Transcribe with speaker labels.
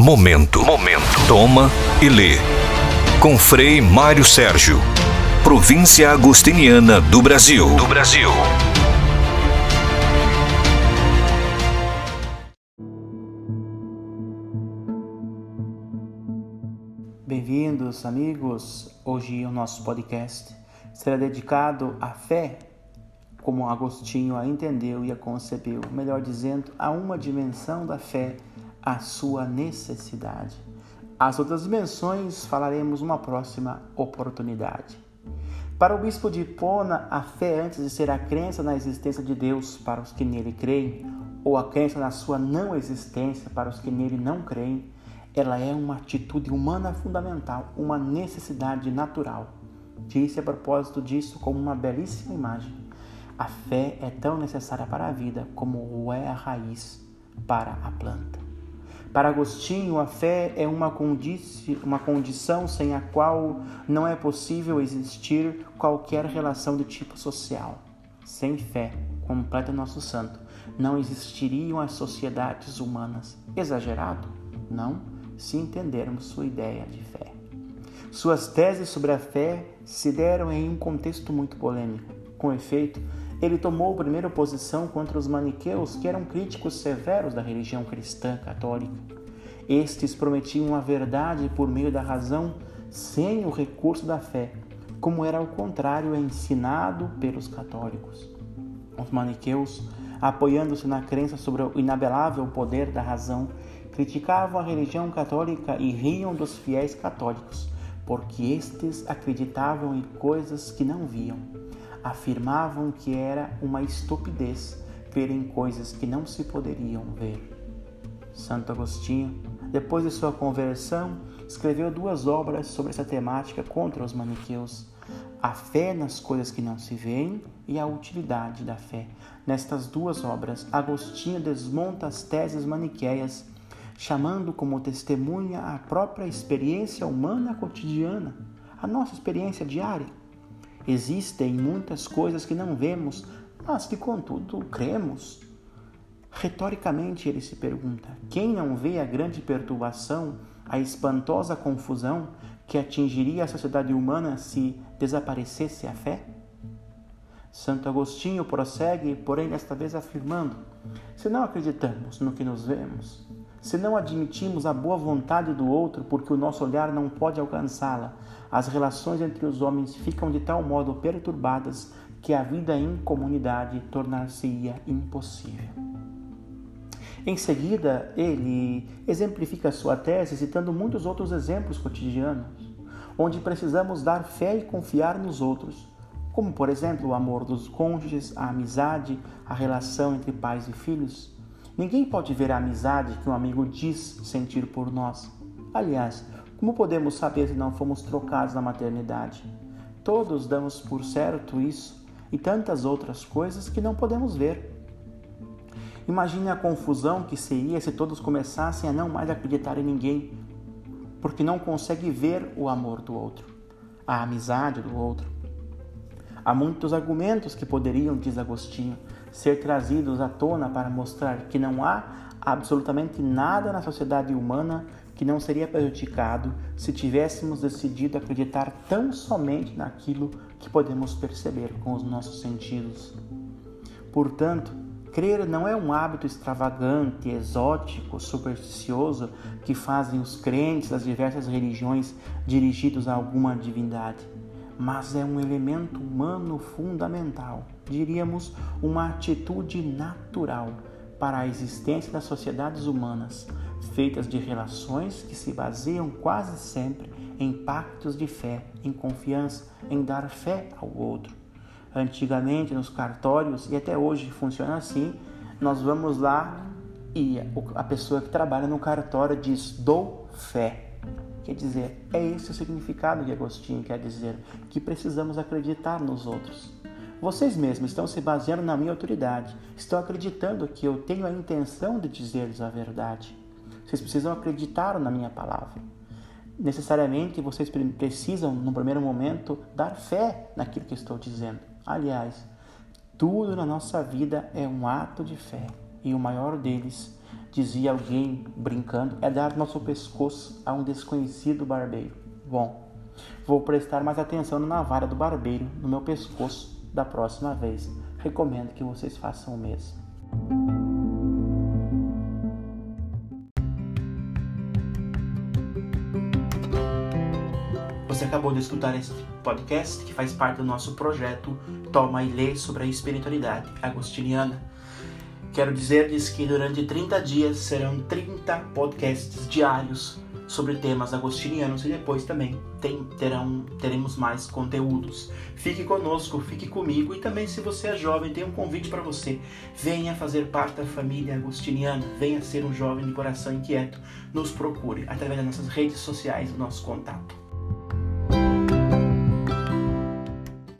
Speaker 1: Momento. Momento. Toma e lê. Com Frei Mário Sérgio. Província Agostiniana do Brasil. Do Brasil.
Speaker 2: Bem-vindos, amigos. Hoje o nosso podcast será dedicado à fé, como Agostinho a entendeu e a concebeu, melhor dizendo, a uma dimensão da fé a sua necessidade. As outras dimensões falaremos uma próxima oportunidade. Para o bispo de Hipona, a fé antes de ser a crença na existência de Deus para os que nele creem, ou a crença na sua não existência para os que nele não creem, ela é uma atitude humana fundamental, uma necessidade natural. Disse a propósito disso como uma belíssima imagem. A fé é tão necessária para a vida como o é a raiz para a planta. Para Agostinho, a fé é uma, condici uma condição sem a qual não é possível existir qualquer relação de tipo social. Sem fé, completa nosso santo, não existiriam as sociedades humanas. Exagerado? Não, se entendermos sua ideia de fé. Suas teses sobre a fé se deram em um contexto muito polêmico. Com efeito, ele tomou primeira posição contra os maniqueus, que eram críticos severos da religião cristã católica. Estes prometiam a verdade por meio da razão, sem o recurso da fé, como era ao contrário ensinado pelos católicos. Os maniqueus, apoiando-se na crença sobre o inabelável poder da razão, criticavam a religião católica e riam dos fiéis católicos, porque estes acreditavam em coisas que não viam afirmavam que era uma estupidez ver em coisas que não se poderiam ver. Santo Agostinho, depois de sua conversão, escreveu duas obras sobre essa temática contra os maniqueus: A fé nas coisas que não se veem e a utilidade da fé. Nestas duas obras, Agostinho desmonta as teses maniqueias, chamando como testemunha a própria experiência humana cotidiana, a nossa experiência diária Existem muitas coisas que não vemos, mas que contudo cremos. Retoricamente ele se pergunta: quem não vê a grande perturbação, a espantosa confusão que atingiria a sociedade humana se desaparecesse a fé? Santo Agostinho prossegue, porém, desta vez afirmando: se não acreditamos no que nos vemos, se não admitimos a boa vontade do outro porque o nosso olhar não pode alcançá-la, as relações entre os homens ficam de tal modo perturbadas que a vida em comunidade tornar-se-ia impossível. Em seguida, ele exemplifica sua tese citando muitos outros exemplos cotidianos, onde precisamos dar fé e confiar nos outros, como, por exemplo, o amor dos cônjuges, a amizade, a relação entre pais e filhos. Ninguém pode ver a amizade que um amigo diz sentir por nós. Aliás, como podemos saber se não fomos trocados na maternidade? Todos damos por certo isso e tantas outras coisas que não podemos ver. Imagine a confusão que seria se todos começassem a não mais acreditar em ninguém, porque não consegue ver o amor do outro, a amizade do outro. Há muitos argumentos que poderiam, diz Agostinho, ser trazidos à tona para mostrar que não há absolutamente nada na sociedade humana que não seria prejudicado se tivéssemos decidido acreditar tão somente naquilo que podemos perceber com os nossos sentidos. Portanto, crer não é um hábito extravagante, exótico, supersticioso que fazem os crentes das diversas religiões dirigidos a alguma divindade, mas é um elemento humano fundamental, diríamos, uma atitude natural para a existência das sociedades humanas feitas de relações que se baseiam quase sempre em pactos de fé, em confiança, em dar fé ao outro. Antigamente, nos cartórios, e até hoje funciona assim, nós vamos lá e a pessoa que trabalha no cartório diz: dou fé. Quer dizer, é esse o significado que Agostinho quer dizer, que precisamos acreditar nos outros. Vocês mesmos estão se baseando na minha autoridade, estão acreditando que eu tenho a intenção de dizer-lhes a verdade. Vocês precisam acreditar na minha palavra. Necessariamente vocês precisam, no primeiro momento, dar fé naquilo que estou dizendo. Aliás, tudo na nossa vida é um ato de fé e o maior deles Dizia alguém brincando, é dar nosso pescoço a um desconhecido barbeiro. Bom, vou prestar mais atenção na vara do barbeiro no meu pescoço da próxima vez. Recomendo que vocês façam o mesmo. Você acabou de escutar este podcast que faz parte do nosso projeto Toma e Lê sobre a espiritualidade agostiniana. Quero dizer-lhes que durante 30 dias serão 30 podcasts diários sobre temas agostinianos e depois também tem, terão, teremos mais conteúdos. Fique conosco, fique comigo e também se você é jovem, tem um convite para você. Venha fazer parte da família agostiniana, venha ser um jovem de coração inquieto. Nos procure através das nossas redes sociais, do nosso contato.